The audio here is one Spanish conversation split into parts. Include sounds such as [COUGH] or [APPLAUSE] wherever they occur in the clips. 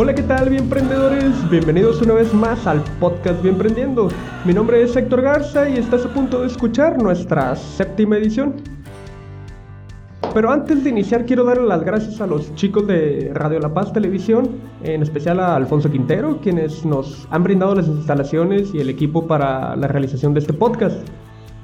Hola, ¿qué tal, bien emprendedores? Bienvenidos una vez más al podcast Bien Emprendiendo. Mi nombre es Héctor Garza y estás a punto de escuchar nuestra séptima edición. Pero antes de iniciar quiero darle las gracias a los chicos de Radio La Paz Televisión, en especial a Alfonso Quintero, quienes nos han brindado las instalaciones y el equipo para la realización de este podcast.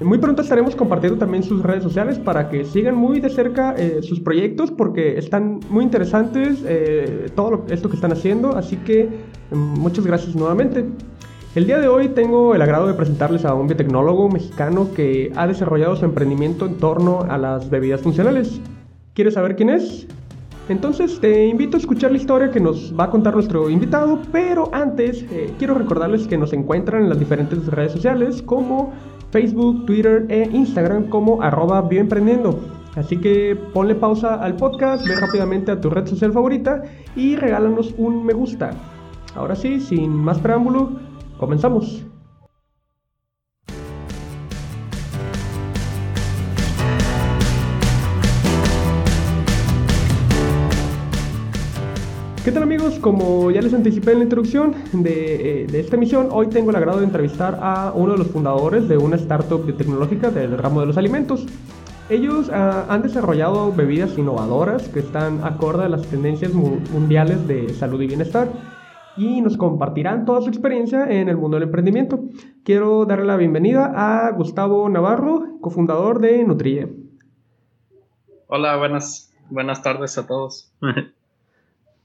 Muy pronto estaremos compartiendo también sus redes sociales para que sigan muy de cerca eh, sus proyectos porque están muy interesantes eh, todo esto que están haciendo, así que mm, muchas gracias nuevamente. El día de hoy tengo el agrado de presentarles a un biotecnólogo mexicano que ha desarrollado su emprendimiento en torno a las bebidas funcionales. ¿Quieres saber quién es? Entonces te invito a escuchar la historia que nos va a contar nuestro invitado, pero antes eh, quiero recordarles que nos encuentran en las diferentes redes sociales como Facebook, Twitter e Instagram como arroba bioemprendiendo. Así que ponle pausa al podcast, ve rápidamente a tu red social favorita y regálanos un me gusta. Ahora sí, sin más preámbulo, comenzamos. ¿Qué tal amigos? Como ya les anticipé en la introducción de, eh, de, esta emisión, hoy tengo el agrado de entrevistar a uno de los fundadores de una startup biotecnológica del ramo de los alimentos. Ellos uh, han desarrollado bebidas innovadoras que están acorde a las tendencias mundiales de salud y bienestar y nos compartirán toda su experiencia en el mundo del emprendimiento. Quiero darle la bienvenida a Gustavo Navarro, cofundador de Nutrille. Hola, buenas, buenas tardes a todos. [LAUGHS]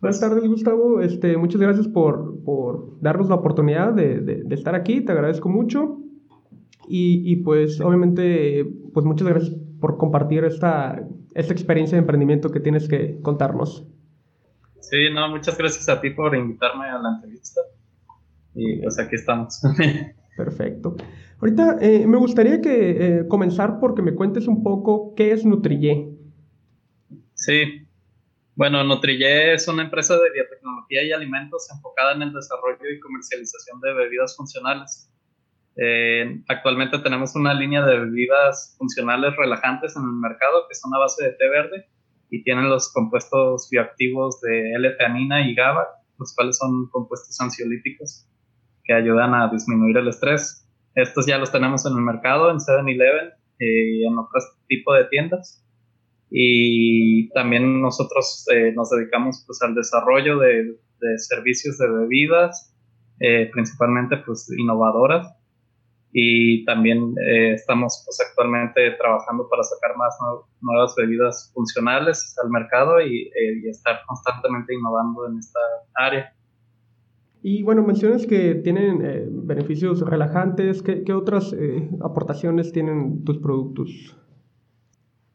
Buenas tardes, Gustavo. Este, muchas gracias por, por darnos la oportunidad de, de, estar aquí. Te agradezco mucho. Y, y, pues, obviamente, pues muchas gracias por compartir esta, esta experiencia de emprendimiento que tienes que contarnos. Sí, no, muchas gracias a ti por invitarme a la entrevista. Y pues aquí estamos. [LAUGHS] Perfecto. Ahorita eh, me gustaría que eh, comenzar porque me cuentes un poco qué es Nutrille. Sí, bueno, Nutrille es una empresa de biotecnología y alimentos enfocada en el desarrollo y comercialización de bebidas funcionales. Eh, actualmente tenemos una línea de bebidas funcionales relajantes en el mercado que son a base de té verde y tienen los compuestos bioactivos de L-teanina y GABA, los cuales son compuestos ansiolíticos que ayudan a disminuir el estrés. Estos ya los tenemos en el mercado, en 7-Eleven y en otros tipos de tiendas y también nosotros eh, nos dedicamos pues al desarrollo de, de servicios de bebidas, eh, principalmente pues innovadoras y también eh, estamos pues actualmente trabajando para sacar más nuevas bebidas funcionales al mercado y, estar constantemente innovando en esta área. Y bueno, mencionas que tienen beneficios relajantes, ¿qué, qué otras aportaciones tienen tus productos?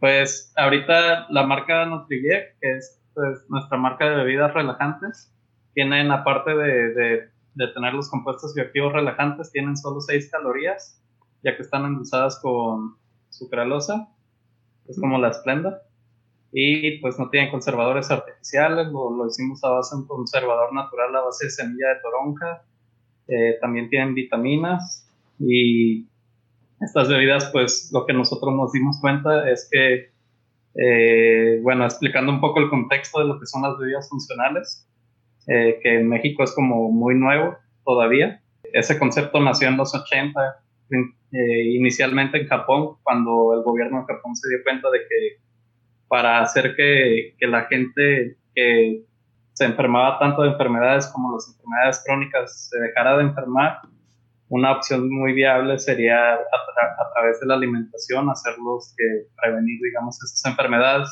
Pues ahorita la marca Nutrille, que es pues, nuestra marca de bebidas relajantes, tienen aparte de, de, de, tener los compuestos bioactivos relajantes, tienen solo 6 calorías, ya que están endulzadas con sucralosa, es como la esplenda. Y pues no tienen conservadores artificiales, lo, lo hicimos a base de un conservador natural a base de semilla de toronja. Eh, también tienen vitaminas y estas bebidas, pues lo que nosotros nos dimos cuenta es que, eh, bueno, explicando un poco el contexto de lo que son las bebidas funcionales, eh, que en México es como muy nuevo todavía. Ese concepto nació en los 80, eh, inicialmente en Japón, cuando el gobierno de Japón se dio cuenta de que para hacer que, que la gente que se enfermaba tanto de enfermedades como las enfermedades crónicas se dejara de enfermar, una opción muy viable sería a, través de la alimentación hacerlos prevenir, digamos, esas enfermedades.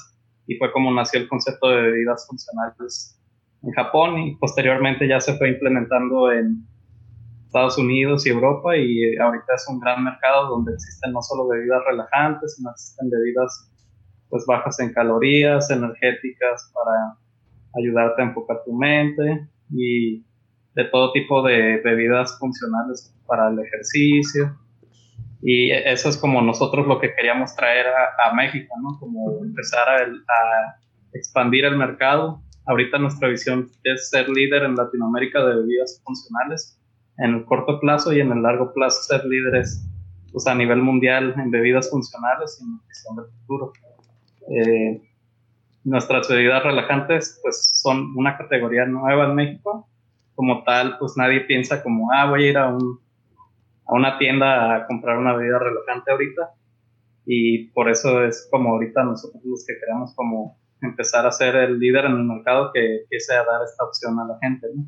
Y fue como nació el concepto de bebidas funcionales en Japón y posteriormente ya se fue implementando en Estados Unidos y Europa y ahorita es un gran mercado donde existen no solo bebidas relajantes, sino existen bebidas pues bajas en calorías, energéticas para ayudarte a enfocar tu mente y de todo tipo de bebidas funcionales para el ejercicio. Y eso es como nosotros lo que queríamos traer a, México, ¿no? Como empezar a, a, expandir el mercado. Ahorita nuestra visión es ser líder en Latinoamérica de bebidas funcionales en el corto plazo y en el largo plazo ser líderes pues, a nivel mundial en bebidas funcionales y en nutrición del futuro. Eh, nuestras bebidas relajantes pues son una categoría nueva en México. Como tal, pues nadie piensa como, ah, voy a ir a, un, a una tienda a comprar una bebida relajante ahorita. Y por eso es como ahorita nosotros los que queremos como empezar a ser el líder en el mercado que empiece a dar esta opción a la gente, ¿no?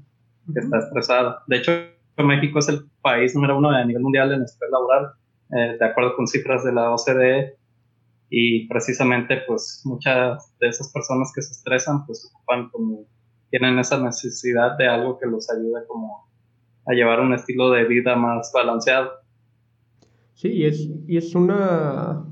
Que está estresada. De hecho, México es el país número uno a nivel mundial en estrés laboral, eh, de acuerdo con cifras de la OCDE, y precisamente pues muchas de esas personas que se estresan pues ocupan como tienen esa necesidad de algo que los ayude como a llevar un estilo de vida más balanceado. Sí, y es, y es una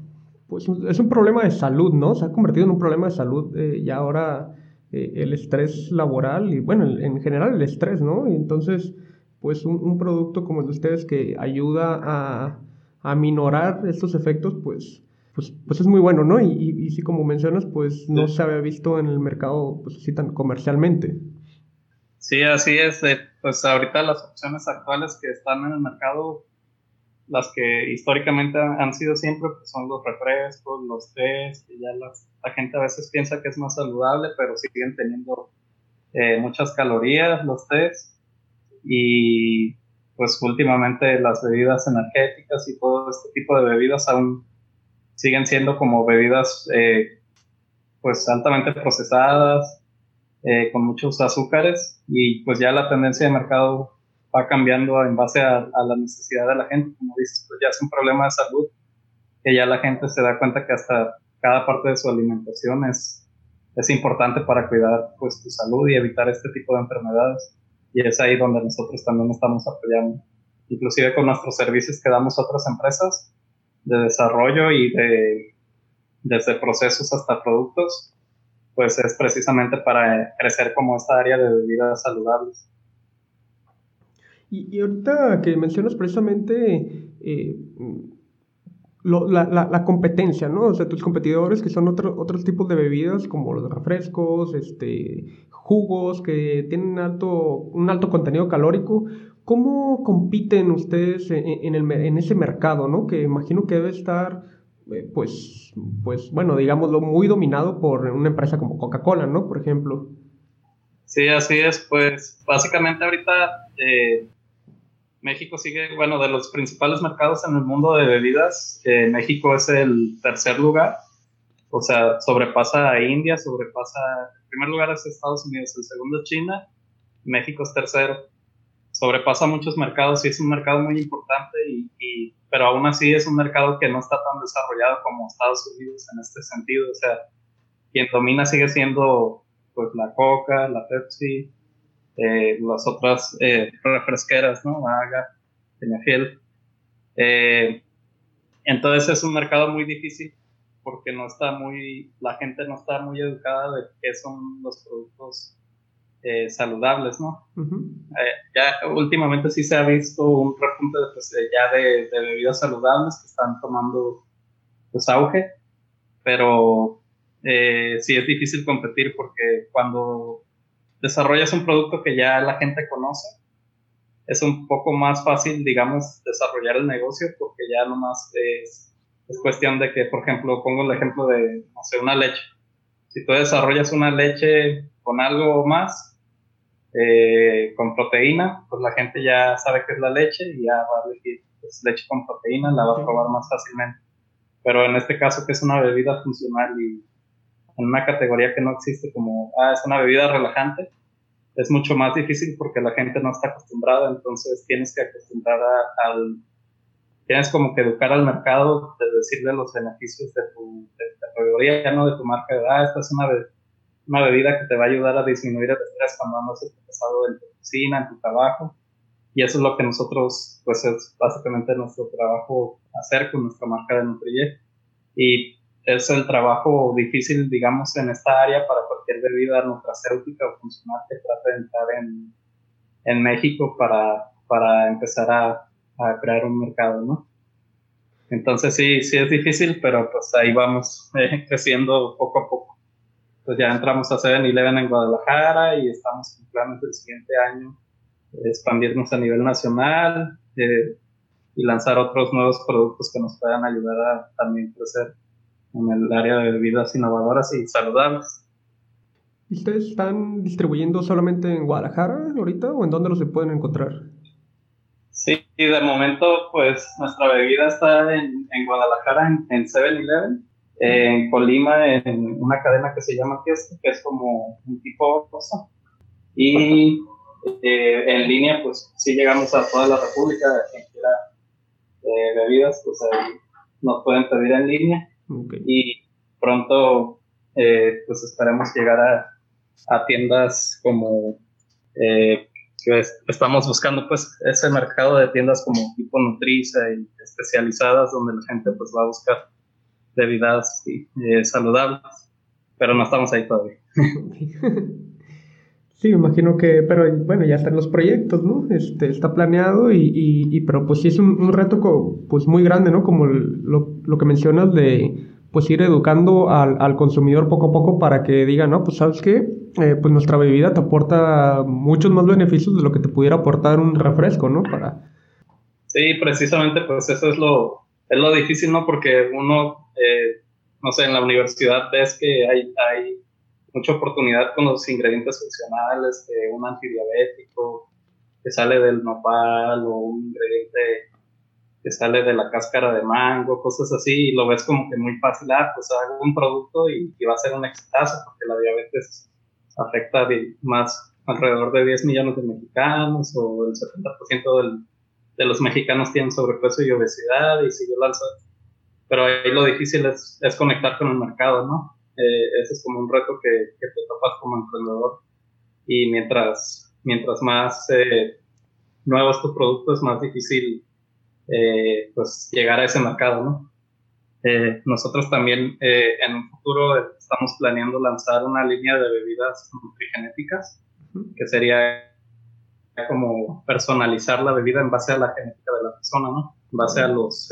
pues es un problema de salud, ¿no? Se ha convertido en un problema de salud eh, ya ahora eh, el estrés laboral y bueno, en general el estrés, ¿no? Y entonces, pues un, un producto como el de ustedes que ayuda a, a minorar estos efectos, pues pues, pues es muy bueno, ¿no? Y, y, sí, como mencionas, pues no se había visto en el mercado pues así tan comercialmente. Sí, así es. pues ahorita las opciones actuales que están en el mercado, las que históricamente han sido siempre, pues son los refrescos, los tés, que ya la gente a veces piensa que es más saludable, pero siguen teniendo eh, muchas calorías los tés. Y pues últimamente las bebidas energéticas y todo este tipo de bebidas aún siguen siendo como bebidas eh, pues altamente procesadas, eh, con muchos azúcares y pues ya la tendencia de mercado va cambiando en base a, la necesidad de la gente, como dices, pues ya es un problema de salud, que ya la gente se da cuenta que hasta cada parte de su alimentación es, es importante para cuidar pues tu salud y evitar este tipo de enfermedades. Y es ahí donde nosotros también estamos apoyando, inclusive con nuestros servicios que damos a otras empresas, de desarrollo y de desde procesos hasta productos, pues es precisamente para crecer como esta área de bebidas saludables. Y, ahorita que mencionas precisamente eh, la, la, competencia, ¿no? O sea, tus competidores que son otro, otros tipos de bebidas como los refrescos, este, jugos que tienen alto, un alto contenido calórico, ¿Cómo compiten ustedes en, ese mercado, ¿no? Que imagino que debe estar, eh, pues, pues, bueno, digámoslo, muy dominado por una empresa como Coca-Cola, ¿no? Por ejemplo. Sí, así es. Pues, básicamente ahorita eh, México sigue, bueno, de los principales mercados en el mundo de bebidas, eh, México es el tercer lugar. O sea, sobrepasa a India, sobrepasa, el primer lugar es Estados Unidos, el segundo China, México es tercero sobrepasa muchos mercados y es un mercado muy importante, y, pero aún así es un mercado que no está tan desarrollado como Estados Unidos en este sentido. O sea, quien domina sigue siendo pues la Coca, la Pepsi, eh, las otras eh, refresqueras, ¿no? Haga, Peñafiel. Eh, entonces es un mercado muy difícil porque no está muy, la gente no está muy educada de qué son los productos eh, saludables, ¿no? Eh, ya últimamente sí se ha visto un repunte de, pues, ya de, bebidas saludables que están tomando pues auge, pero eh, sí es difícil competir porque cuando desarrollas un producto que ya la gente conoce, es un poco más fácil, digamos, desarrollar el negocio porque ya nomás es, es cuestión de que, por ejemplo, pongo el ejemplo de, no sé, una leche. Si tú desarrollas una leche con algo más, eh, con proteína, pues la gente ya sabe que es la leche y ya va a elegir pues, leche con proteína, la va a probar más fácilmente. Pero en este caso que es una bebida funcional y en una categoría que no existe como, ah, es una bebida relajante, es mucho más difícil porque la gente no está acostumbrada, entonces tienes que acostumbrar al... Tienes como que educar al mercado de decirle los beneficios de tu, de, categoría, no de tu marca, ah, esta es una bebida una bebida que te va a ayudar a disminuir el estrés cuando andas estresado en tu oficina, en tu trabajo. Y eso es lo que nosotros, pues es básicamente nuestro trabajo hacer con nuestra marca de Nutriye. Y es el trabajo difícil, digamos, en esta área para cualquier bebida nutracéutica o funcional que trate de entrar en, en México para, para empezar a, a, crear un mercado, ¿no? Entonces sí, sí es difícil, pero pues ahí vamos eh, creciendo poco a poco pues ya entramos a 7-Eleven en Guadalajara y estamos con planes del siguiente año expandirnos a nivel nacional eh, y lanzar otros nuevos productos que nos puedan ayudar a también crecer en el área de bebidas innovadoras y saludables. ¿Y ustedes están distribuyendo solamente en Guadalajara ahorita o en dónde los se pueden encontrar? Sí, de momento, pues nuestra bebida está en, Guadalajara, en 7-Eleven, en Colima, en una cadena que se llama Fiesta, que es como un tipo cosa. Y eh, en línea, pues sí llegamos a toda la República, quien quiera eh, bebidas, pues ahí nos pueden pedir en línea. Y pronto, eh, pues esperemos llegar a, a tiendas como eh, que estamos buscando pues ese mercado de tiendas como tipo Nutriza y especializadas donde la gente pues va a buscar bebidas eh, saludables, pero no estamos ahí todavía. [LAUGHS] Sí, me imagino que, pero bueno, ya están los proyectos, ¿no? Este, está planeado y, y, pero pues sí es un, reto pues muy grande, ¿no? Como lo, lo que mencionas de pues ir educando al, al, consumidor poco a poco para que diga, no, pues sabes qué, eh, pues nuestra bebida te aporta muchos más beneficios de lo que te pudiera aportar un refresco, ¿no? Para... Sí, precisamente, pues eso es lo, es lo difícil, ¿no? Porque uno, eh, no sé, en la universidad ves que hay, hay mucha oportunidad con los ingredientes funcionales, un antidiabético que sale del nopal o un ingrediente que sale de la cáscara de mango, cosas así, y lo ves como que muy fácil, ah, pues hago un producto y, va a ser un exitazo, porque la diabetes afecta más alrededor de 10 millones de mexicanos, o el 70% del, de los mexicanos tienen sobrepeso y obesidad, y si yo lanzo, pero ahí lo difícil es, es conectar con el mercado, ¿no? Eh, ese es como un reto que, que, te topas como emprendedor, y mientras, mientras más eh, nuevo es tu producto, es más difícil eh, pues llegar a ese mercado, ¿no? Eh, nosotros también eh, en un futuro estamos planeando lanzar una línea de bebidas nutrigenéticas, que sería como personalizar la bebida en base a la genética de la persona, ¿no? En base a los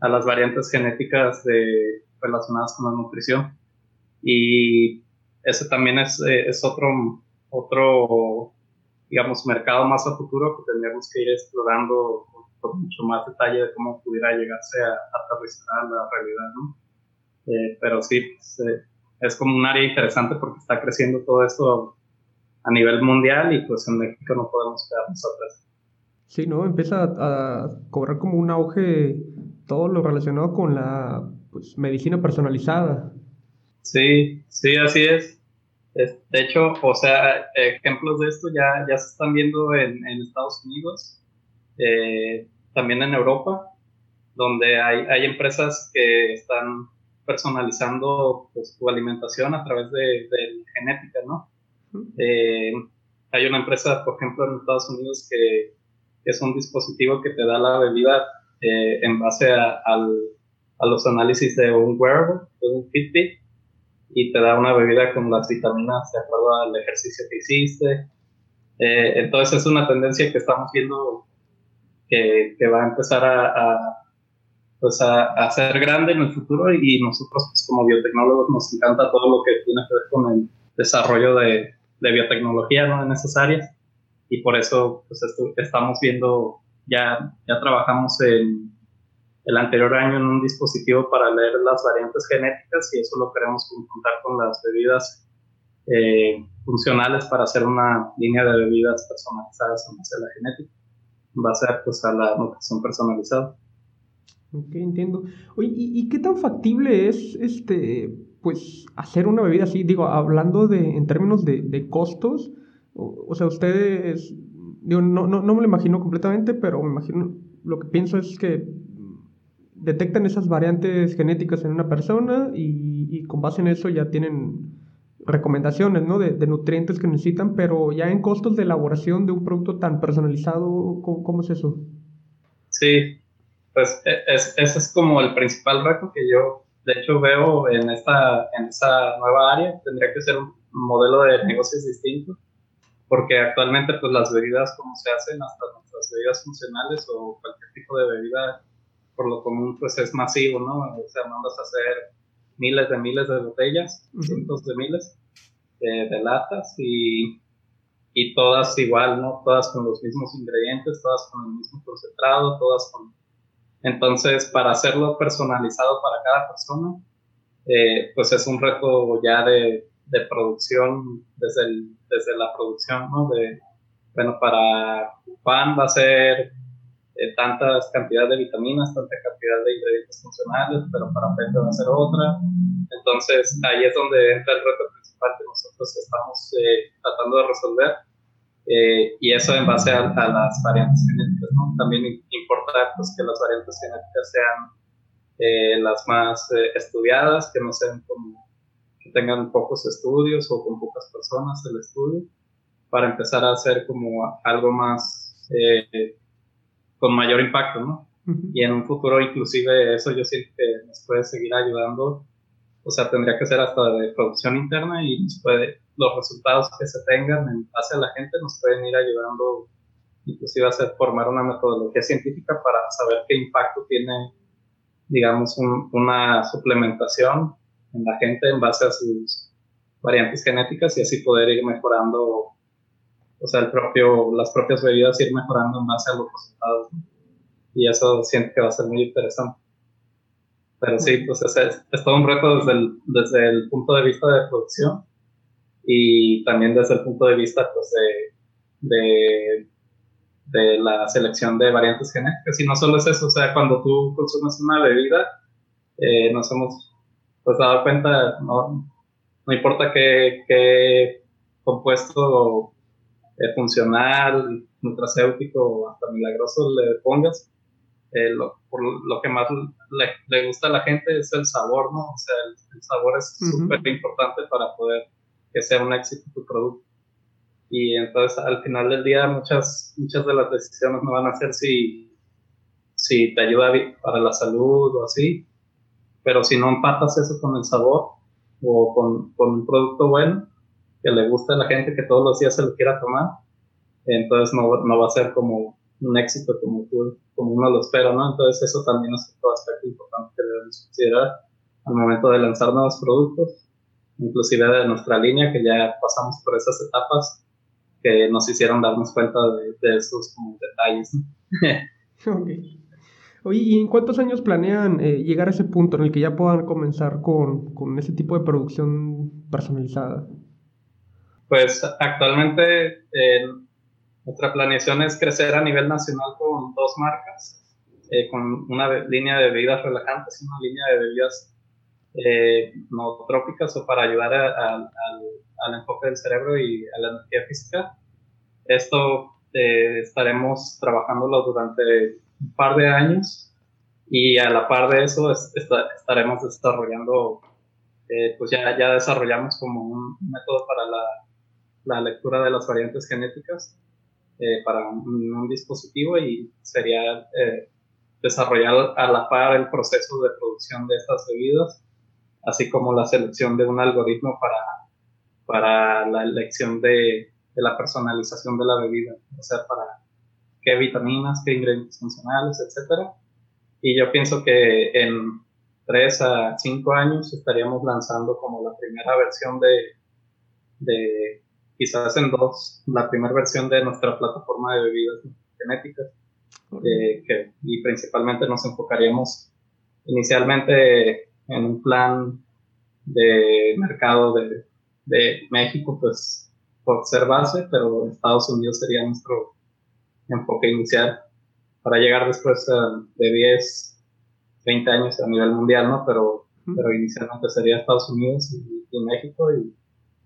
a las variantes genéticas de, relacionadas con la nutrición. Y ese también es, es otro, otro, digamos, mercado más a futuro que tendríamos que ir explorando mucho más detalle de cómo pudiera llegarse a, a la realidad, ¿no? Eh, pero sí, pues, eh, es como un área interesante porque está creciendo todo esto a nivel mundial y pues en México no podemos quedarnos atrás. Sí, ¿no? Empieza a, cobrar como un auge todo lo relacionado con la pues, medicina personalizada. Sí, sí, así es. de hecho, o sea, ejemplos de esto ya, ya se están viendo en, en Estados Unidos. Eh, también en Europa, donde hay, hay empresas que están personalizando pues, tu alimentación a través de, de genética, ¿no? Eh, hay una empresa, por ejemplo, en Estados Unidos que, es un dispositivo que te da la bebida eh, en base a, a, los análisis de un wearable, de un Fitbit, y te da una bebida con las vitaminas de acuerdo al ejercicio que hiciste. Eh, entonces es una tendencia que estamos viendo que, va a empezar a, pues a, ser grande en el futuro y nosotros pues, como biotecnólogos nos encanta todo lo que tiene que ver con el desarrollo de, de biotecnología ¿no? en esas áreas y por eso pues estamos viendo, ya, ya trabajamos en el anterior año en un dispositivo para leer las variantes genéticas y eso lo queremos conjuntar con las bebidas eh, funcionales para hacer una línea de bebidas personalizadas en base a la genética va a ser pues a la nutrición personalizada. Ok, entiendo. Oye, ¿y, qué tan factible es este pues hacer una bebida así? Digo, hablando de, en términos de, de costos, o, sea, ustedes, digo, no, no, no me lo imagino completamente, pero me imagino, lo que pienso es que detectan esas variantes genéticas en una persona y, y con base en eso ya tienen recomendaciones ¿no? de, de, nutrientes que necesitan, pero ya en costos de elaboración de un producto tan personalizado, ¿cómo, es eso? Sí, pues e, es, ese es como el principal reto que yo, de hecho, veo en esta, en esa nueva área. Tendría que ser un modelo de negocios distinto, porque actualmente pues las bebidas como se hacen, hasta nuestras bebidas funcionales o cualquier tipo de bebida, por lo común pues es masivo, ¿no? O sea, mandas a hacer miles de miles de botellas, cientos de miles de latas y, y, todas igual, ¿no? Todas con los mismos ingredientes, todas con el mismo concentrado, todas con... Entonces, para hacerlo personalizado para cada persona, eh, pues es un reto ya de, producción, desde, desde la producción, ¿no? De, bueno, para pan va a ser eh, tantas cantidades de vitaminas, tanta cantidad de ingredientes funcionales, pero para PET va a ser otra. Entonces ahí es donde entra el reto principal que nosotros estamos eh, tratando de resolver. Eh, y eso en base a, las variantes genéticas, ¿no? También importa pues, que las variantes genéticas sean las más estudiadas, que no sean como que tengan pocos estudios o con pocas personas el estudio, para empezar a hacer como algo más con mayor impacto, ¿no? Y en un futuro inclusive eso yo siento que nos puede seguir ayudando, o sea, tendría que ser hasta de producción interna y nos puede, los resultados que se tengan en base a la gente nos pueden ir ayudando inclusive a hacer, formar una metodología científica para saber qué impacto tiene, digamos, una suplementación en la gente en base a sus variantes genéticas y así poder ir mejorando o sea, el propio, las propias bebidas ir mejorando en base a los resultados. Y eso siento que va a ser muy interesante. Pero sí, pues es, es, todo un reto desde el, desde el punto de vista de producción y también desde el punto de vista pues, de, de, de la selección de variantes genéticas. Y no solo es eso, o sea, cuando tú consumes una bebida, eh, nos hemos pues, dado cuenta, no, no importa qué, qué compuesto funcional, nutracéutico, hasta milagroso le pongas, eh, lo, por lo que más le, le, gusta a la gente es el sabor, ¿no? O sea, el, sabor es súper importante para poder que sea un éxito tu producto. Y entonces al final del día muchas, muchas de las decisiones no van a ser si, si te ayuda para la salud o así, pero si no empatas eso con el sabor o con, con un producto bueno, que le gusta a la gente, que todos los días se lo quiera tomar, entonces no, no va a ser como un éxito como, como uno lo espera, ¿no? Entonces eso también es otro aspecto importante que debemos considerar al momento de lanzar nuevos productos, inclusive de nuestra línea, que ya pasamos por esas etapas que nos hicieron darnos cuenta de, esos como detalles. [LAUGHS] Oye, ¿y en cuántos años planean eh, llegar a ese punto en el que ya puedan comenzar con, con ese tipo de producción personalizada? Pues actualmente eh, nuestra planeación es crecer a nivel nacional con dos marcas, eh, con una línea de bebidas relajantes y una línea de bebidas eh, no trópicas o para ayudar al enfoque del cerebro y a la energía física. Esto estaremos trabajándolo durante un par de años y a la par de eso estaremos desarrollando, pues ya, ya desarrollamos como un método para la la lectura de las variantes genéticas eh, para un, dispositivo y sería eh, desarrollar a la par el proceso de producción de estas bebidas, así como la selección de un algoritmo para, para la elección de, de la personalización de la bebida, o sea, para qué vitaminas, qué ingredientes funcionales, etc. Y yo pienso que en 3 a 5 años estaríamos lanzando como la primera versión de, de quizás en dos, la primera versión de nuestra plataforma de bebidas genéticas, eh, que, y principalmente nos enfocaríamos inicialmente en un plan de mercado de, de México, pues por ser base, pero Estados Unidos sería nuestro enfoque inicial para llegar después de 10, 20 años a nivel mundial, ¿no? Pero, pero inicialmente sería Estados Unidos y, y México y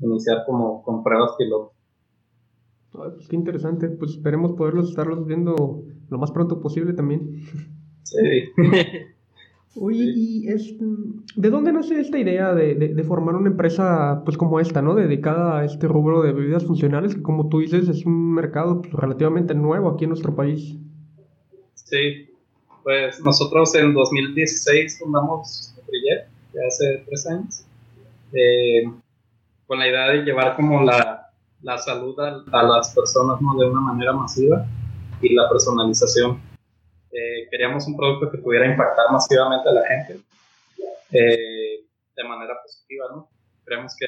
iniciar como con pruebas piloto. Pues qué interesante, pues esperemos poderlos estarlos viendo lo más pronto posible también. Sí. [LAUGHS] Oye, ¿y es, de dónde nace esta idea de, de, formar una empresa pues como esta, ¿no? Dedicada a este rubro de bebidas funcionales, que como tú dices es un mercado pues, relativamente nuevo aquí en nuestro país. Sí, pues nosotros en 2016 fundamos Nutrijet, ya hace tres años. Eh, con la idea de llevar como la, la salud a, las personas ¿no? de una manera masiva y la personalización. Eh, queríamos un producto que pudiera impactar masivamente a la gente eh, de manera positiva, ¿no? Creemos que,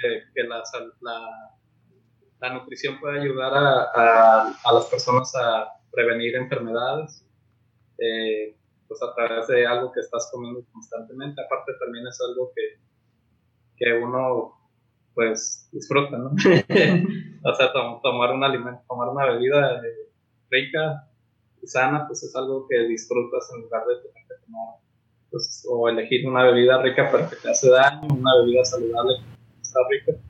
la, nutrición puede ayudar a, las personas a prevenir enfermedades, eh, pues a través de algo que estás comiendo constantemente. Aparte también es algo que, que uno pues disfruta, ¿no? [LAUGHS] o sea, tomar un alimento, tomar una bebida rica sana, pues es algo que disfrutas en lugar de tener que tomar, pues, o elegir una bebida rica pero que te hace daño, una bebida saludable que está rica.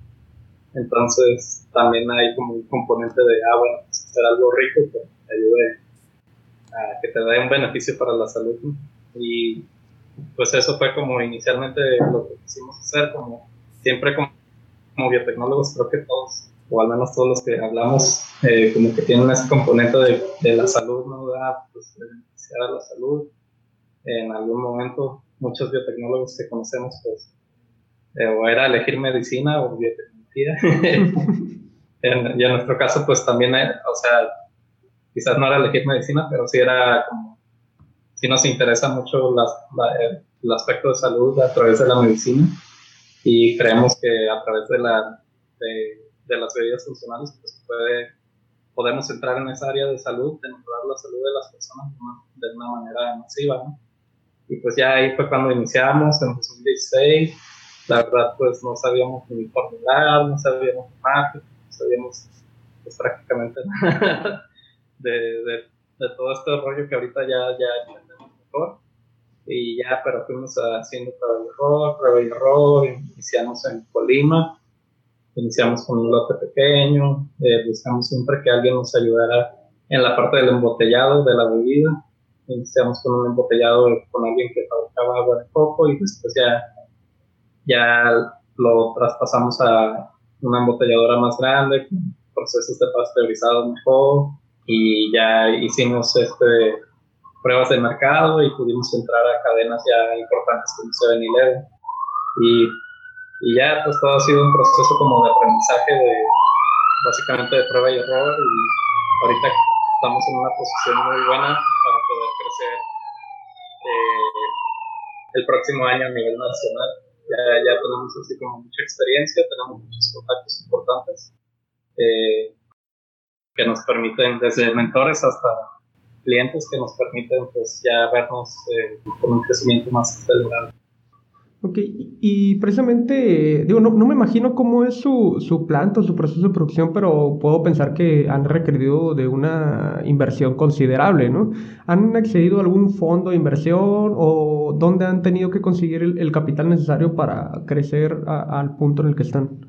Entonces, también hay como un componente de, ah, bueno, pues, hacer algo rico que te ayude a que te dé un beneficio para la salud. Y pues eso fue como inicialmente lo que quisimos hacer, como siempre como, biotecnólogos, creo que todos, o al menos todos los que hablamos, eh, como que tienen ese componente de, de la salud, ¿no? Da, pues, beneficiar a la salud. En algún momento, muchos biotecnólogos que conocemos, pues, eh, o era elegir medicina o biotecnología. [LAUGHS] en, y en nuestro caso, pues también, eh, o sea, quizás no era elegir medicina, pero sí era como sí nos interesa mucho el, aspecto de salud a través de la medicina y creemos que a través de, la, de, las bebidas funcionales pues puede, podemos entrar en esa área de salud, de mejorar la salud de las personas de una, manera masiva. Y pues ya ahí fue cuando iniciamos en 2016. La verdad pues no sabíamos ni formular, no sabíamos marketing, no sabíamos pues, prácticamente nada [LAUGHS] de, de, de, todo este rollo que ahorita ya, ya y ya, pero fuimos haciendo prueba y error, prueba y error, iniciamos en Colima, iniciamos con un lote pequeño, eh, buscamos siempre que alguien nos ayudara en la parte del embotellado de la bebida, iniciamos con un embotellado con alguien que fabricaba agua de coco y después ya, ya lo traspasamos a una embotelladora más grande, con procesos de pasteurizado mejor y ya hicimos este pruebas de mercado y pudimos entrar a cadenas ya importantes como 7-Eleven. Y, y ya pues todo ha sido un proceso como de aprendizaje de básicamente de prueba y error y ahorita estamos en una posición muy buena para poder crecer eh, el próximo año a nivel nacional. Ya, ya tenemos así como mucha experiencia, tenemos muchos contactos importantes eh, que nos permiten desde mentores hasta clientes que nos permiten pues ya vernos eh, con un crecimiento más acelerado. Ok, y precisamente, digo, no, no, me imagino cómo es su, su planta su proceso de producción, pero puedo pensar que han requerido de una inversión considerable, ¿no? ¿Han accedido a algún fondo de inversión o dónde han tenido que conseguir el, capital necesario para crecer al punto en el que están?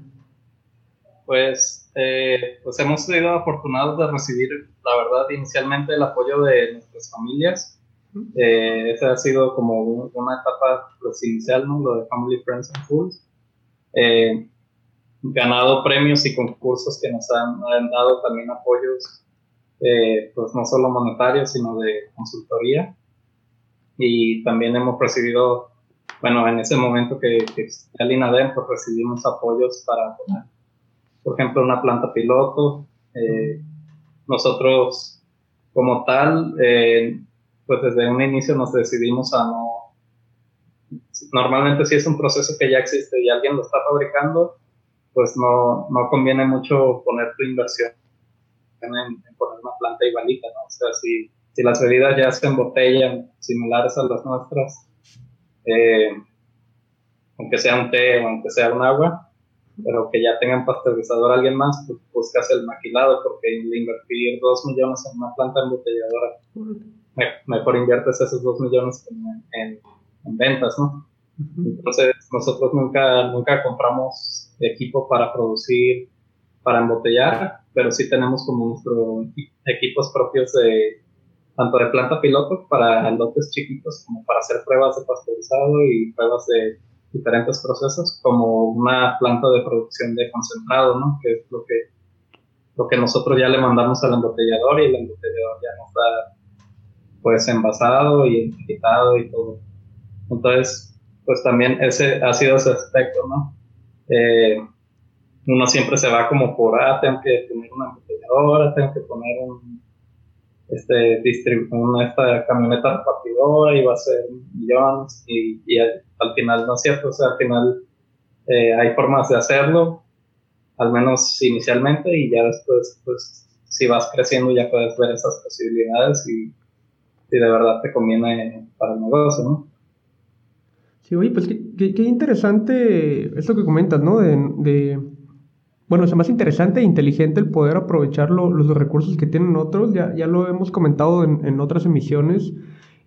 Pues, eh, pues hemos sido afortunados de recibir, la verdad, inicialmente el apoyo de nuestras familias. Eh, esa ha sido como una etapa pues, inicial, ¿no? Lo de Family Friends and Fools. Eh, ganado premios y concursos que nos han, dado también apoyos, eh, pues no solo monetarios, sino de consultoría. Y también hemos recibido, bueno, en ese momento que, que el INADEM, pues recibimos apoyos para poner por ejemplo, una planta piloto. Eh, nosotros, como tal, eh, pues desde un inicio nos decidimos a no... Normalmente si es un proceso que ya existe y alguien lo está fabricando, pues no, no conviene mucho poner tu inversión en, poner una planta igualita, ¿no? O sea, si, si las bebidas ya se embotellan similares a las nuestras, eh, aunque sea un té o aunque sea un agua, pero que ya tengan pasteurizador alguien más, pues buscas el maquilado, porque invertir dos millones en una planta embotelladora, mejor inviertes esos dos millones en, en, ventas, ¿no? Entonces, nosotros nunca, nunca compramos equipo para producir, para embotellar, pero sí tenemos como nuestros equipos propios de tanto de planta piloto para lotes chiquitos como para hacer pruebas de pasteurizado y pruebas de diferentes procesos como una planta de producción de concentrado, ¿no? Que es lo que, lo que nosotros ya le mandamos al embotellador y el embotellador ya nos da pues envasado y etiquetado y todo. Entonces, pues también ese ha sido ese aspecto, ¿no? Eh, uno siempre se va como por, ah, tengo que poner una embotelladora, tengo que poner un, este, una esta camioneta repartidora y va a ser millones y, y al final no es cierto, o sea, al final eh, hay formas de hacerlo, al menos inicialmente, y ya después, pues, si vas creciendo ya puedes ver esas posibilidades y si de verdad te conviene para el negocio, ¿no? Sí, oye, pues qué, qué, interesante esto que comentas, ¿no? De, bueno, es más interesante e inteligente el poder aprovechar los recursos que tienen otros. Ya, ya lo hemos comentado en, en otras emisiones.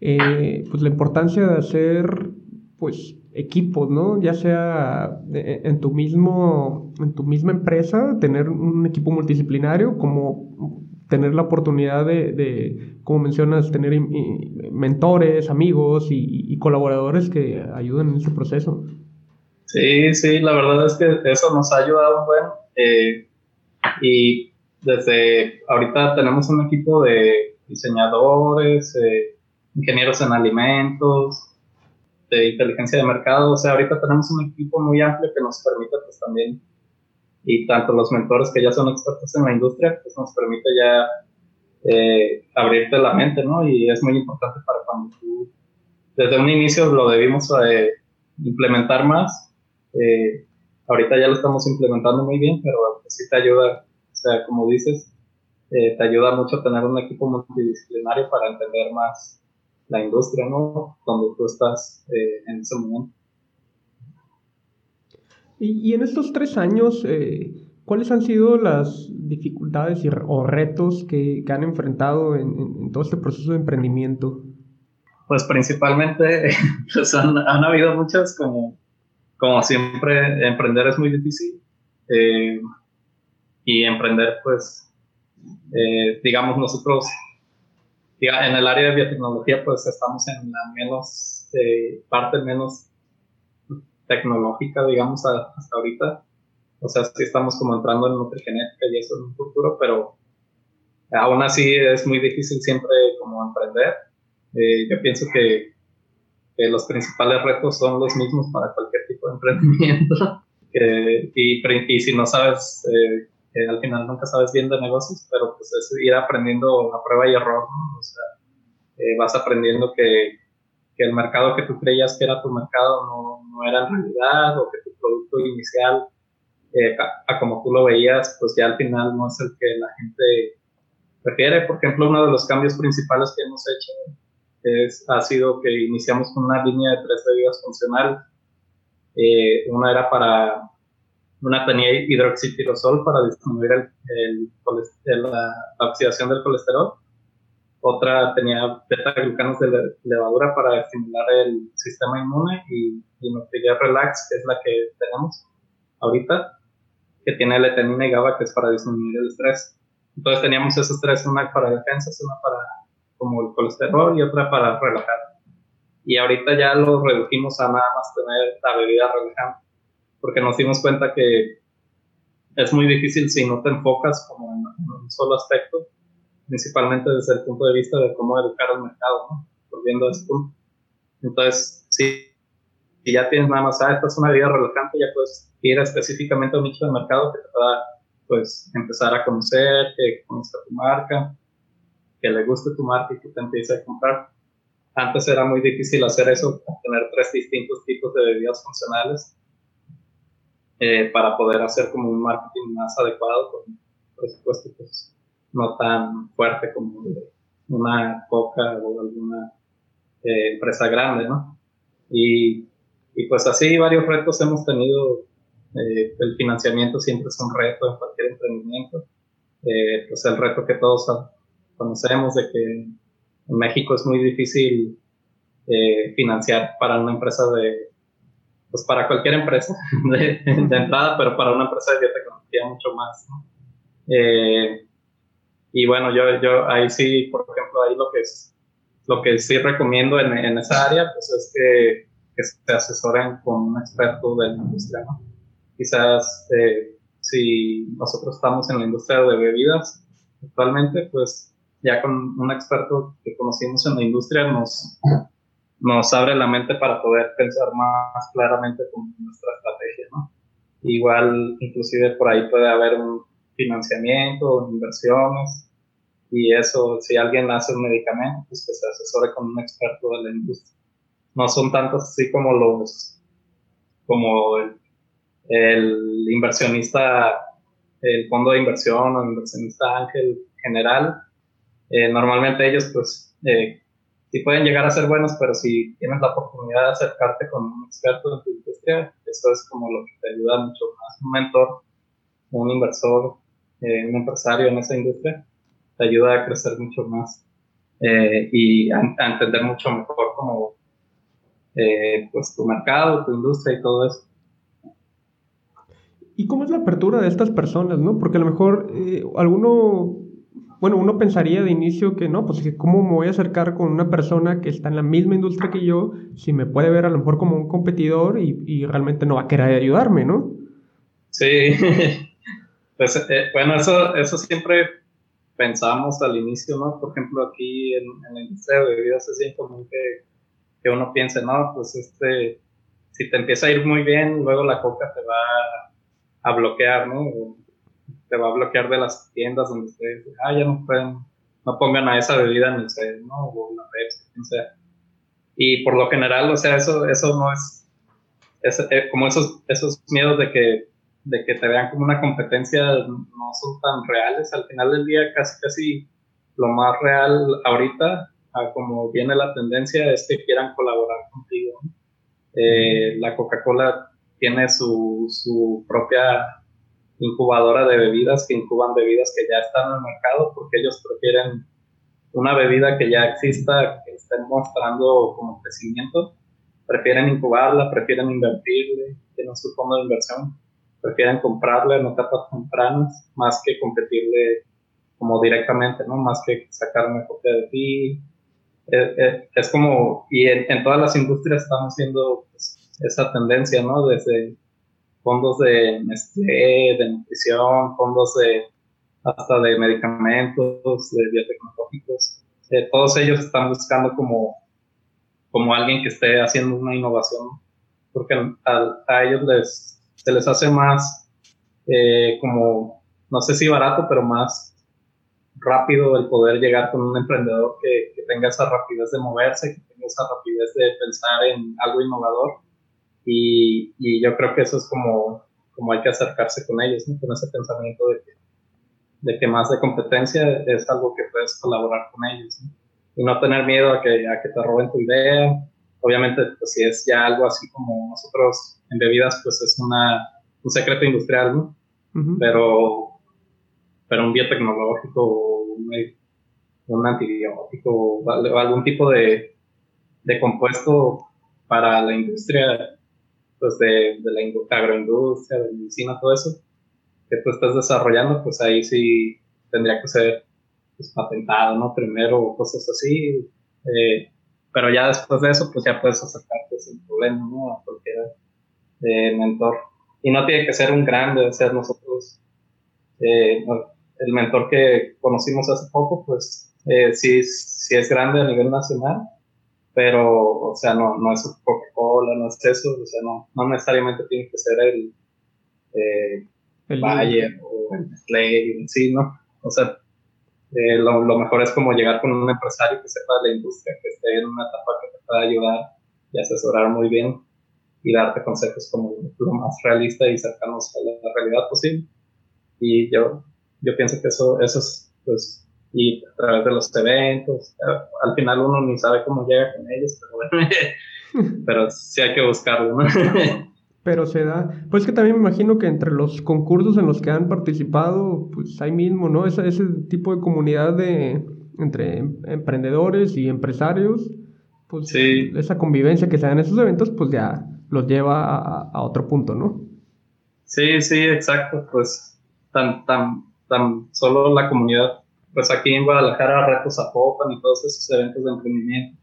Eh, pues la importancia de hacer, pues, equipos, ¿no? Ya sea en tu mismo, en tu misma empresa, tener un equipo multidisciplinario, como tener la oportunidad de, como mencionas, tener mentores, amigos y, colaboradores que ayuden en ese proceso. Sí, sí, la verdad es que eso nos ha ayudado un buen. Eh, y desde ahorita tenemos un equipo de diseñadores, eh, ingenieros en alimentos, de inteligencia de mercado. O sea, ahorita tenemos un equipo muy amplio que nos permite pues también, y tanto los mentores que ya son expertos en la industria, pues nos permite ya eh, abrirte la mente, ¿no? Y es muy importante para cuando tú, desde un inicio lo debimos eh, implementar más. Eh, ahorita ya lo estamos implementando muy bien, pero pues, sí te ayuda, o sea, como dices, te ayuda mucho tener un equipo multidisciplinario para entender más la industria, ¿no? Donde tú estás eh, en ese momento. Y, en estos tres años, eh, ¿cuáles han sido las dificultades o retos que, han enfrentado en, todo este proceso de emprendimiento? Pues principalmente [LAUGHS] pues han, habido muchas, como, siempre, emprender es muy difícil. Eh, y emprender, pues, digamos, nosotros en el área de biotecnología, pues estamos en la menos, eh, parte menos tecnológica, digamos, hasta ahorita. O sea, sí estamos como entrando en nutrigenética y eso en un futuro, pero aún así es muy difícil siempre como emprender. Eh, yo pienso que, que, los principales retos son los mismos para cualquier tipo de [LAUGHS] emprendimiento. y, y, si no sabes eh, que al final nunca sabes bien de negocios, pero pues es ir aprendiendo a prueba y error, ¿no? O sea, eh, vas aprendiendo que, que, el mercado que tú creías que era tu mercado no, no era en realidad, o que tu producto inicial, eh, a, como tú lo veías, pues ya al final no es el que la gente prefiere. Por ejemplo, uno de los cambios principales que hemos hecho es, ha sido que iniciamos con una línea de tres bebidas funcionales. Eh, una era para una tenía hidroxitirosol para disminuir el, la, oxidación del colesterol. Otra tenía beta-glucanos de levadura para estimular el sistema inmune y, y Relax, que es la que tenemos ahorita, que tiene letenina y GABA, que es para disminuir el estrés. Entonces teníamos esos tres, una para defensas, una para como el colesterol y otra para relajar. Y ahorita ya lo redujimos a nada más tener la bebida relajante porque nos dimos cuenta que es muy difícil si no te enfocas como en, un solo aspecto, principalmente desde el punto de vista de cómo educar al mercado, ¿no? Volviendo a ese punto. Entonces, si, si ya tienes nada más, ah, esta es una vida relajante, ya puedes ir específicamente a un nicho de mercado que te pueda, pues, empezar a conocer, que conozca tu marca, que le guste tu marca y que te empiece a comprar. Antes era muy difícil hacer eso, tener tres distintos tipos de bebidas funcionales eh, para poder hacer como un marketing más adecuado con presupuesto pues, no tan fuerte como una Coca o alguna eh, empresa grande, ¿no? Y, y, pues así varios retos hemos tenido. Eh, el financiamiento siempre es un reto en cualquier emprendimiento. pues el reto que todos conocemos de que en México es muy difícil financiar para una empresa de pues para cualquier empresa [LAUGHS] de, entrada, pero para una empresa de biotecnología mucho más. Eh, y bueno, yo, yo ahí sí, por ejemplo, ahí lo que es, lo que sí recomiendo en, en esa área, pues es que, que, se asesoren con un experto de la industria. Quizás eh, si nosotros estamos en la industria de bebidas actualmente, pues ya con un experto que conocimos en la industria nos, nos abre la mente para poder pensar más claramente con nuestra estrategia. Igual, inclusive por ahí puede haber un financiamiento, inversiones, y eso, si alguien hace un medicamento, pues que se asesore con un experto de la industria. No son tantos así como los, como el, el inversionista, el fondo de inversión o el inversionista ángel general. Eh, normalmente ellos, pues, eh, sí pueden llegar a ser buenos, pero si tienes la oportunidad de acercarte con un experto en tu industria, eso es como lo que te ayuda mucho más. Un mentor, un inversor, eh, un empresario en esa industria, te ayuda a crecer mucho más eh, y a, entender mucho mejor como eh, pues tu mercado, tu industria y todo eso. ¿Y cómo es la apertura de estas personas, no? Porque a lo mejor alguno bueno, uno pensaría de inicio que no, pues cómo me voy a acercar con una persona que está en la misma industria que yo, si me puede ver a lo mejor como un competidor y, realmente no va a querer ayudarme, ¿no? Sí, [LAUGHS] pues eh, bueno, eso, eso siempre pensamos al inicio, ¿no? Por ejemplo, aquí en, la industria de bebidas es bien común que, que, uno piense, no, pues este, si te empieza a ir muy bien, luego la coca te va a bloquear, ¿no? te va a bloquear de las tiendas donde ustedes, ah, ya no pueden, no pongan a esa bebida en ustedes, ¿no? O la Pepsi, quien sea. Y por lo general, o sea, eso, eso no es, es eh, como esos, esos miedos de que, de que te vean como una competencia no son tan reales. Al final del día, casi, casi lo más real ahorita, como viene la tendencia, es que quieran colaborar contigo. Eh, la Coca-Cola tiene su, su propia incubadora de bebidas que incuban bebidas que ya están en el mercado porque ellos prefieren una bebida que ya exista, que estén mostrando como crecimiento, prefieren incubarla, prefieren invertirle, tienen su fondo de inversión, prefieren comprarla en etapas tempranas más que competirle como directamente, ¿no? Más que sacar una copia de ti. Eh, eh, es, como, y en, todas las industrias estamos viendo pues, esa tendencia, ¿no? Desde fondos de Nestlé, de nutrición, fondos de hasta de medicamentos, de biotecnológicos. Eh, todos ellos están buscando como, como alguien que esté haciendo una innovación, porque a, ellos les, se les hace más eh, como, no sé si barato, pero más rápido el poder llegar con un emprendedor que, que tenga esa rapidez de moverse, que tenga esa rapidez de pensar en algo innovador y, y, yo creo que eso es como, como hay que acercarse con ellos, con ese pensamiento de que, de que más de competencia es algo que puedes colaborar con ellos y no tener miedo a que, a que te roben tu idea. Obviamente, pues si es ya algo así como nosotros en bebidas, pues es una, un secreto industrial, ¿no? pero, pero un biotecnológico, un, un antibiótico o algún tipo de, de compuesto para la industria pues de, de la agroindustria, de medicina, todo eso, que tú estás desarrollando, pues ahí sí tendría que ser pues, patentado, ¿no? Primero, cosas así. Eh, pero ya después de eso, pues ya puedes acercarte sin problema, ¿no? A cualquier eh, mentor. Y no tiene que ser un grande, ser nosotros. Eh, el mentor que conocimos hace poco, pues sí, sí es grande a nivel nacional, pero, o sea, no, no es Coca-Cola, no es eso, o sea, no, no necesariamente tiene que ser el, eh, el Bayer o el Nestlé, sí, ¿no? O sea, eh, lo, lo, mejor es como llegar con un empresario que sepa de la industria, que esté en una etapa que te pueda ayudar y asesorar muy bien y darte consejos como lo más realista y cercanos a la, realidad posible. Y yo, yo pienso que eso, eso es, pues, y a través de los eventos. Al final uno ni sabe cómo llega con ellos, pero [LAUGHS] pero sí hay que buscarlo, ¿no? [LAUGHS] pero se da. Pues que también me imagino que entre los concursos en los que han participado, pues hay mismo, ¿no? Ese, ese tipo de comunidad de entre emprendedores y empresarios, pues esa convivencia que se da en esos eventos, pues ya los lleva a, a otro punto, ¿no? Sí, sí, exacto. Pues tan, tan, tan solo la comunidad pues aquí en Guadalajara, Retos Zapopan y todos esos eventos de emprendimiento,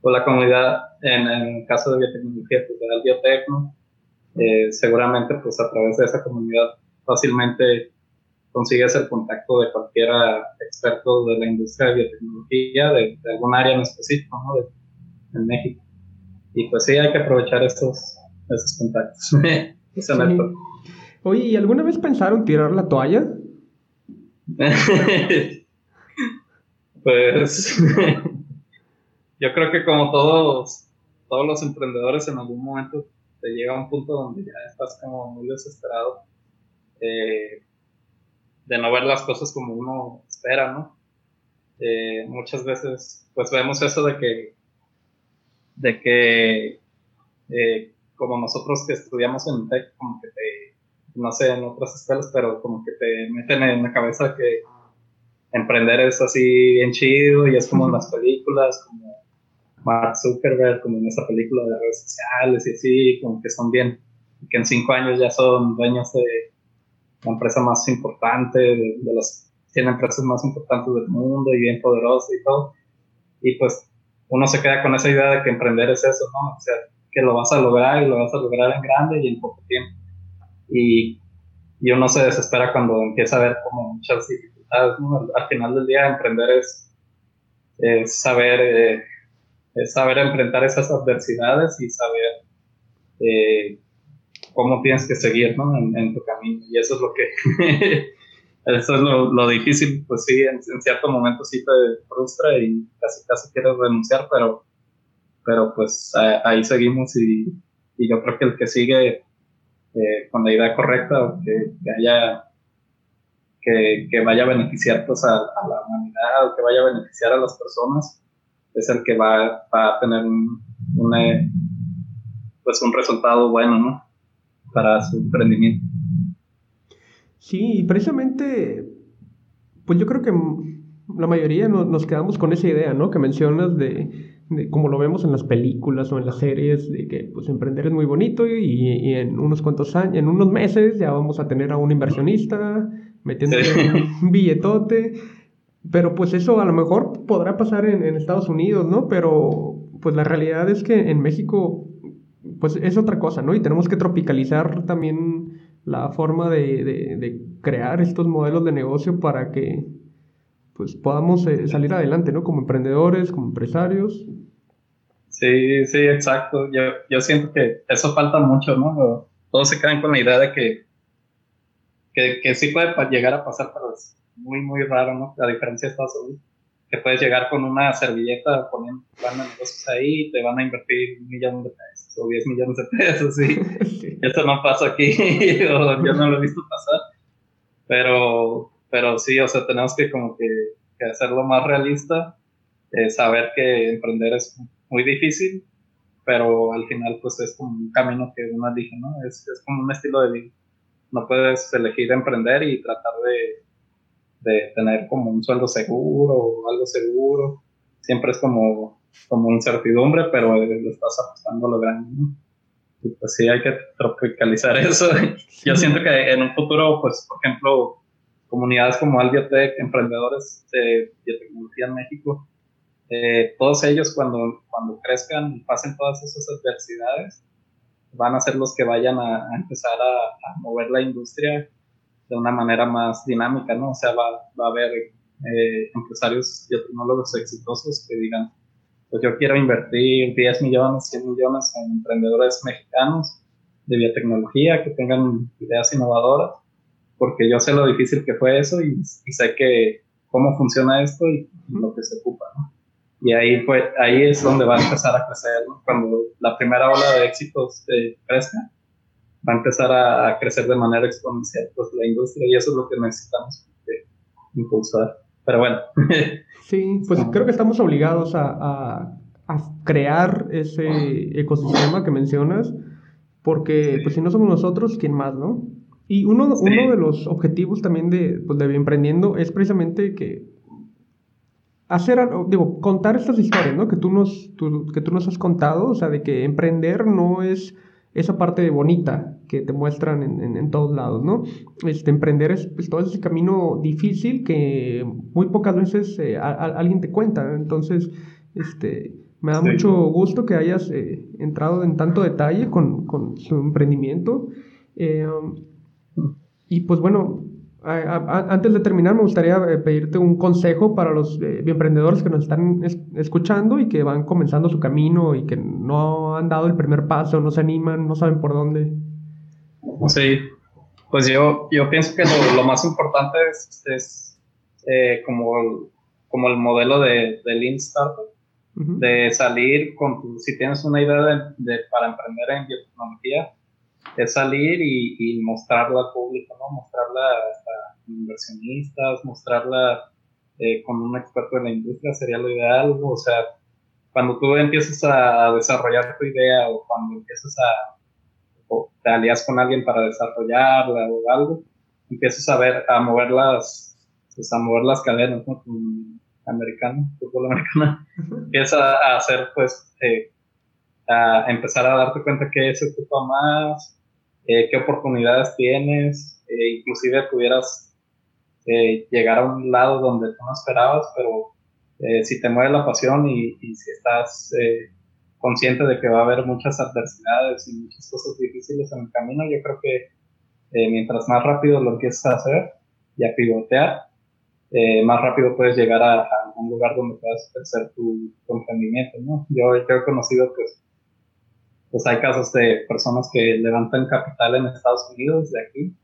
o la comunidad, en, el caso de biotecnología, pues de Biotecno, eh, seguramente pues a través de esa comunidad fácilmente consigues el contacto de cualquier experto de la industria de biotecnología, de, algún área en específico, ¿no? De, en México. Y pues sí, hay que aprovechar esos, esos contactos. [LAUGHS] Oye, ¿y alguna vez pensaron tirar la toalla? [LAUGHS] Pues [LAUGHS] yo creo que como todos, todos los emprendedores en algún momento llega a un punto donde ya estás como muy desesperado eh, de no ver las cosas como uno espera, ¿no? Eh, muchas veces pues vemos eso de que de que eh, como nosotros que estudiamos en TEC, como que te, no sé, en otras escuelas, pero como que te meten en la cabeza que emprender es así bien chido y es como en las películas, como Mark Zuckerberg, como en esa película de redes sociales y así, como que son bien, que en cinco años ya son dueños de la empresa más importante, de, de las 100 empresas más importantes del mundo y bien poderosas y todo. Y pues uno se queda con esa idea de que emprender es eso, ¿no? O sea, que lo vas a lograr y lo vas a lograr en grande y en poco tiempo. Y, y uno se desespera cuando empieza a ver como muchas dificultades, ¿no? Al, final del día emprender es, es saber, eh, saber enfrentar esas adversidades y saber eh, cómo tienes que seguir, ¿no? En, tu camino. Y eso es lo que [LAUGHS] eso es lo, lo, difícil, pues sí, en, en, cierto momento sí te frustra y casi casi quieres renunciar, pero, pero pues ahí seguimos y, y, yo creo que el que sigue eh, con la idea correcta, que, que haya, que, que, vaya a beneficiar pues a, a, la humanidad o que vaya a beneficiar a las personas, es el que va, va a tener un, una, pues un resultado bueno, ¿no? Para su emprendimiento. Sí, precisamente, pues yo creo que la mayoría nos, nos quedamos con esa idea, ¿no? Que mencionas de, de, como lo vemos en las películas o en las series, de que pues emprender es muy bonito y, y en unos cuantos años, en unos meses ya vamos a tener a un inversionista metiendo un billetote. Pero pues eso a lo mejor podrá pasar en, en Estados Unidos, ¿no? Pero pues la realidad es que en México pues es otra cosa, ¿no? Y tenemos que tropicalizar también la forma de, de, de, crear estos modelos de negocio para que pues podamos eh, salir adelante, ¿no? Como emprendedores, como empresarios. Sí, sí, exacto. Yo, yo siento que eso falta mucho, ¿no? Todos se quedan con la idea de que, que, que sí puede llegar a pasar, pero muy, muy raro, ¿no? A diferencia de Estados Unidos que puedes llegar con una servilleta poniendo plan de negocios ahí y te van a invertir un millón de pesos o 10 millones de pesos. Y [LAUGHS] Esto no pasa aquí, [LAUGHS] o yo no lo he visto pasar. Pero, pero sí, o sea, tenemos que como que, que hacerlo más realista, eh, saber que emprender es muy difícil, pero al final pues es como un camino que uno elige, ¿no? Es, es como un estilo de vida. No puedes elegir emprender y tratar de de tener como un sueldo seguro o algo seguro. Siempre es como, como incertidumbre, pero le estás apostando a lo grande, ¿no? Y pues sí, hay que tropicalizar [LAUGHS] eso. Yo siento que en un futuro, pues, por ejemplo, comunidades como Albiotech, emprendedores de biotecnología en México, eh, todos ellos cuando, cuando crezcan y pasen todas esas adversidades, van a ser los que vayan a, a empezar a, a, mover la industria de una manera más dinámica, ¿no? O sea, va, va a haber eh, empresarios biotecnólogos exitosos que digan, pues yo quiero invertir 10 millones, 100 millones en emprendedores mexicanos de biotecnología que tengan ideas innovadoras, porque yo sé lo difícil que fue eso y, y sé que cómo funciona esto y, y, lo que se ocupa, ¿no? Y ahí, fue, ahí es donde va a empezar a crecer, ¿no? Cuando la primera ola de éxitos eh, crezca, va a empezar a, crecer de manera exponencial pues, la industria y eso es lo que necesitamos impulsar. Pero bueno. [LAUGHS] Sí, pues creo que estamos obligados a, a, a crear ese ecosistema que mencionas, porque pues si no somos nosotros, ¿quién más, no? Y uno, sí. uno de los objetivos también de, pues, de Emprendiendo es precisamente que hacer, digo, contar estas historias, ¿no? Que tú nos, tú, que tú nos has contado, o sea, de que emprender no es esa parte bonita que te muestran en, en, en todos lados, ¿no? Este, emprender es pues, todo ese camino difícil que muy pocas veces eh, a, a, alguien te cuenta, entonces, este, me da sí. mucho gusto que hayas eh, entrado en tanto detalle con, con su emprendimiento. Eh, y pues bueno, antes de terminar, me gustaría eh, pedirte un consejo para los eh, emprendedores que nos están es escuchando y que van comenzando su camino y que no han dado el primer paso, no se animan, no saben por dónde. Sí, pues yo, yo pienso que lo, lo más importante es, es eh, como, como el modelo de, de Lean Startup, uh -huh. de salir con tu, si tienes una idea de, de, para emprender en biotecnología, es salir y, y, mostrarla al público, ¿no? Mostrarla a inversionistas, mostrarla eh, con un experto en la industria sería lo ideal, o sea, cuando tú empiezas a desarrollar tu idea o cuando empiezas a, o te alías con alguien para desarrollarla o algo, empiezas a ver, a mover las, pues, a mover las cadenas, ¿no? americano, fútbol americano, empieza a hacer, pues, eh, a empezar a darte cuenta que se ocupa más, eh, qué oportunidades tienes, eh, inclusive pudieras eh, llegar a un lado donde tú no esperabas, pero si te mueve la pasión y, y si estás consciente de que va a haber muchas adversidades y muchas cosas difíciles en el camino, yo creo que mientras más rápido lo empieces a hacer y a pivotear, más rápido puedes llegar a, un lugar donde puedas ejercer tu, tu emprendimiento, ¿no? Yo, yo he conocido pues pues hay casos de personas que levantan capital en Estados Unidos, de aquí,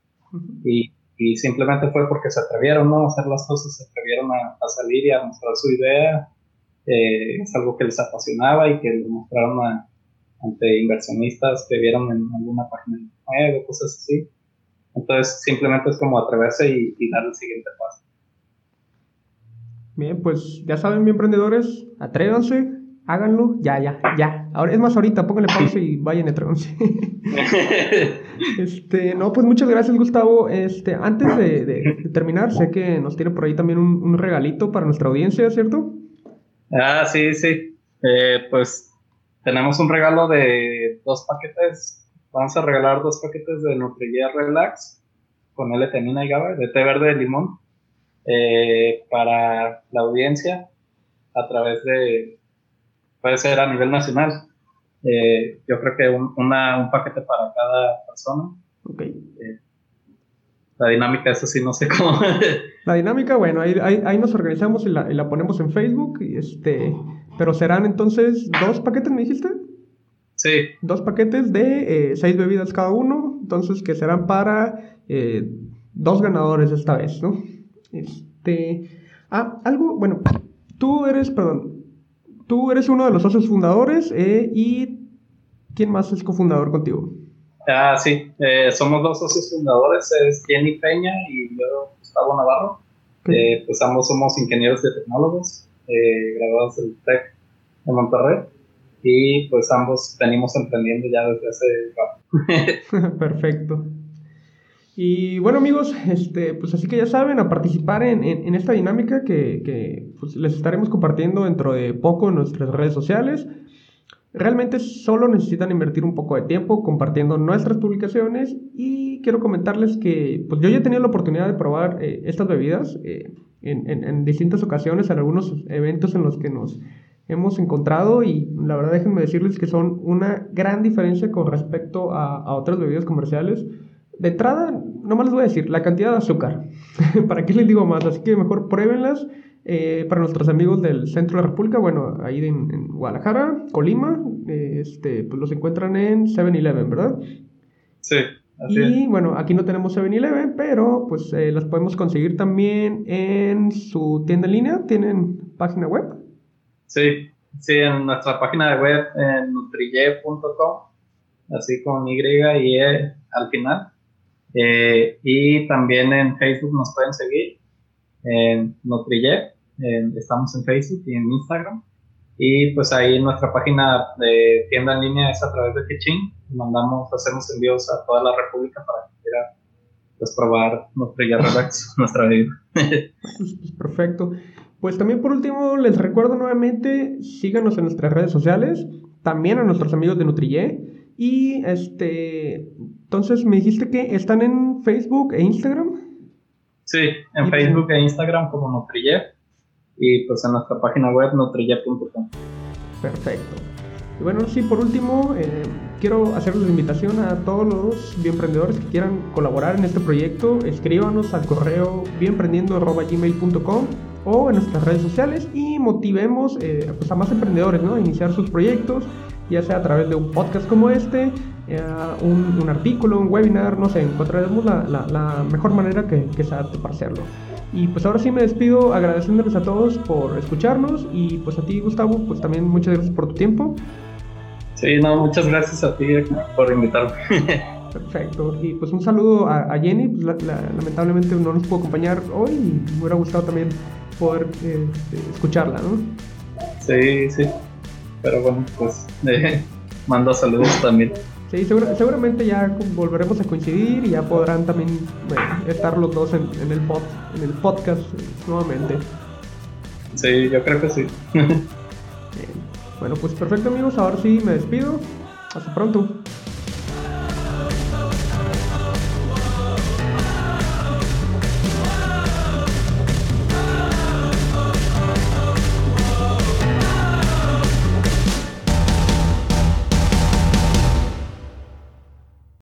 y, y, simplemente fue porque se atrevieron ¿no? a hacer las cosas, se atrevieron a, salir y a mostrar su idea. Eh, es algo que les apasionaba y que lo mostraron ante inversionistas que vieron en alguna página web o cosas así. Entonces, simplemente es como atreverse y, y dar el siguiente paso. Bien, pues ya saben, mi emprendedores, atrévanse, háganlo, ya, ya, ya. Ahora, es más, ahorita pónganle pausa y [LAUGHS] vayan entre [LAUGHS] este, no, pues muchas gracias, Gustavo. Este, antes de, terminar, sé que nos tiene por ahí también un, regalito para nuestra audiencia, ¿cierto? Ah, sí, sí. Eh, pues tenemos un regalo de dos paquetes. Vamos a regalar dos paquetes de Nutrigea Relax con L-tenina y GABA, de té verde de limón, eh, para la audiencia a través de puede ser a nivel nacional. Eh, yo creo que un, una, un paquete para cada persona. Okay. Eh, la dinámica, eso sí, no sé cómo. [LAUGHS] la dinámica, bueno, ahí, ahí, nos organizamos y la, y la, ponemos en Facebook. Y este, pero serán entonces dos paquetes, ¿me dijiste? Sí. Dos paquetes de eh, seis bebidas cada uno, entonces que serán para dos ganadores esta vez, ¿no? Este. Ah, algo, bueno, tú eres, perdón, Tú eres uno de los socios fundadores eh, y ¿quién más es cofundador contigo? Ah, sí, eh, somos dos socios fundadores, es Jenny Peña y yo, Gustavo Navarro. Eh, pues ambos somos ingenieros de tecnólogos, graduados del TEC de Monterrey y pues ambos venimos emprendiendo ya desde hace [LAUGHS] Perfecto. Y bueno amigos, este, pues así que ya saben, a participar en, en, esta dinámica que, que pues les estaremos compartiendo dentro de poco en nuestras redes sociales. Realmente solo necesitan invertir un poco de tiempo compartiendo nuestras publicaciones y quiero comentarles que pues yo ya he tenido la oportunidad de probar eh, estas bebidas eh, en, en, en, distintas ocasiones, en algunos eventos en los que nos hemos encontrado y la verdad déjenme decirles que son una gran diferencia con respecto a, a otras bebidas comerciales. De entrada, no más les voy a decir la cantidad de azúcar. [LAUGHS] ¿Para qué les digo más? Así que mejor pruébenlas. Eh, para nuestros amigos del centro de la República, bueno, ahí en, Guadalajara, Colima, eh, este, pues los encuentran en 7-Eleven, ¿verdad? Sí. Así y bueno, aquí no tenemos 7-Eleven, pero pues eh, las podemos conseguir también en su tienda en línea. ¿Tienen página web? Sí, sí, en nuestra página de web, en así con Y y E al final. Eh, y también en Facebook nos pueden seguir en Nutrille, estamos en Facebook y en Instagram. Y pues ahí nuestra página de tienda en línea es a través de Kitchen. Mandamos, hacemos envíos a toda la República para que quiera pues, probar Nutrille Relax, [LAUGHS] nuestra vida. [LAUGHS] Perfecto. Pues también por último les recuerdo nuevamente, síganos en nuestras redes sociales, también a nuestros amigos de Nutrille. Y este, entonces me dijiste que están en Facebook e Instagram. Sí, en Facebook e Instagram como Nutrille y pues en nuestra página web nutrille.com. Perfecto. Y bueno, sí, por último, eh, quiero hacerles la invitación a todos los bioemprendedores que quieran colaborar en este proyecto. Escríbanos al correo bioemprendiendo.gmail.com o en nuestras redes sociales y motivemos eh, pues a más emprendedores ¿no? a iniciar sus proyectos ya sea a través de un podcast como este, eh, un, artículo, un webinar, no sé, encontraremos la, la, mejor manera que, que se adapte para hacerlo. Y pues ahora sí me despido agradeciéndoles a todos por escucharnos y pues a ti Gustavo, pues también muchas gracias por tu tiempo. Sí, no, muchas gracias a ti por invitarme. [LAUGHS] Perfecto. Y pues un saludo a, Jenny, pues lamentablemente no nos pudo acompañar hoy y me hubiera gustado también poder este, escucharla, ¿no? Sí, sí. pero bueno, pues eh, [LAUGHS] mando saludos también. Sí, seguramente ya volveremos a coincidir y ya podrán también estar los dos en, el pod, en el podcast nuevamente. Sí, yo creo que sí. [LAUGHS] Bueno, pues perfecto amigos, ahora sí me despido. Hasta pronto.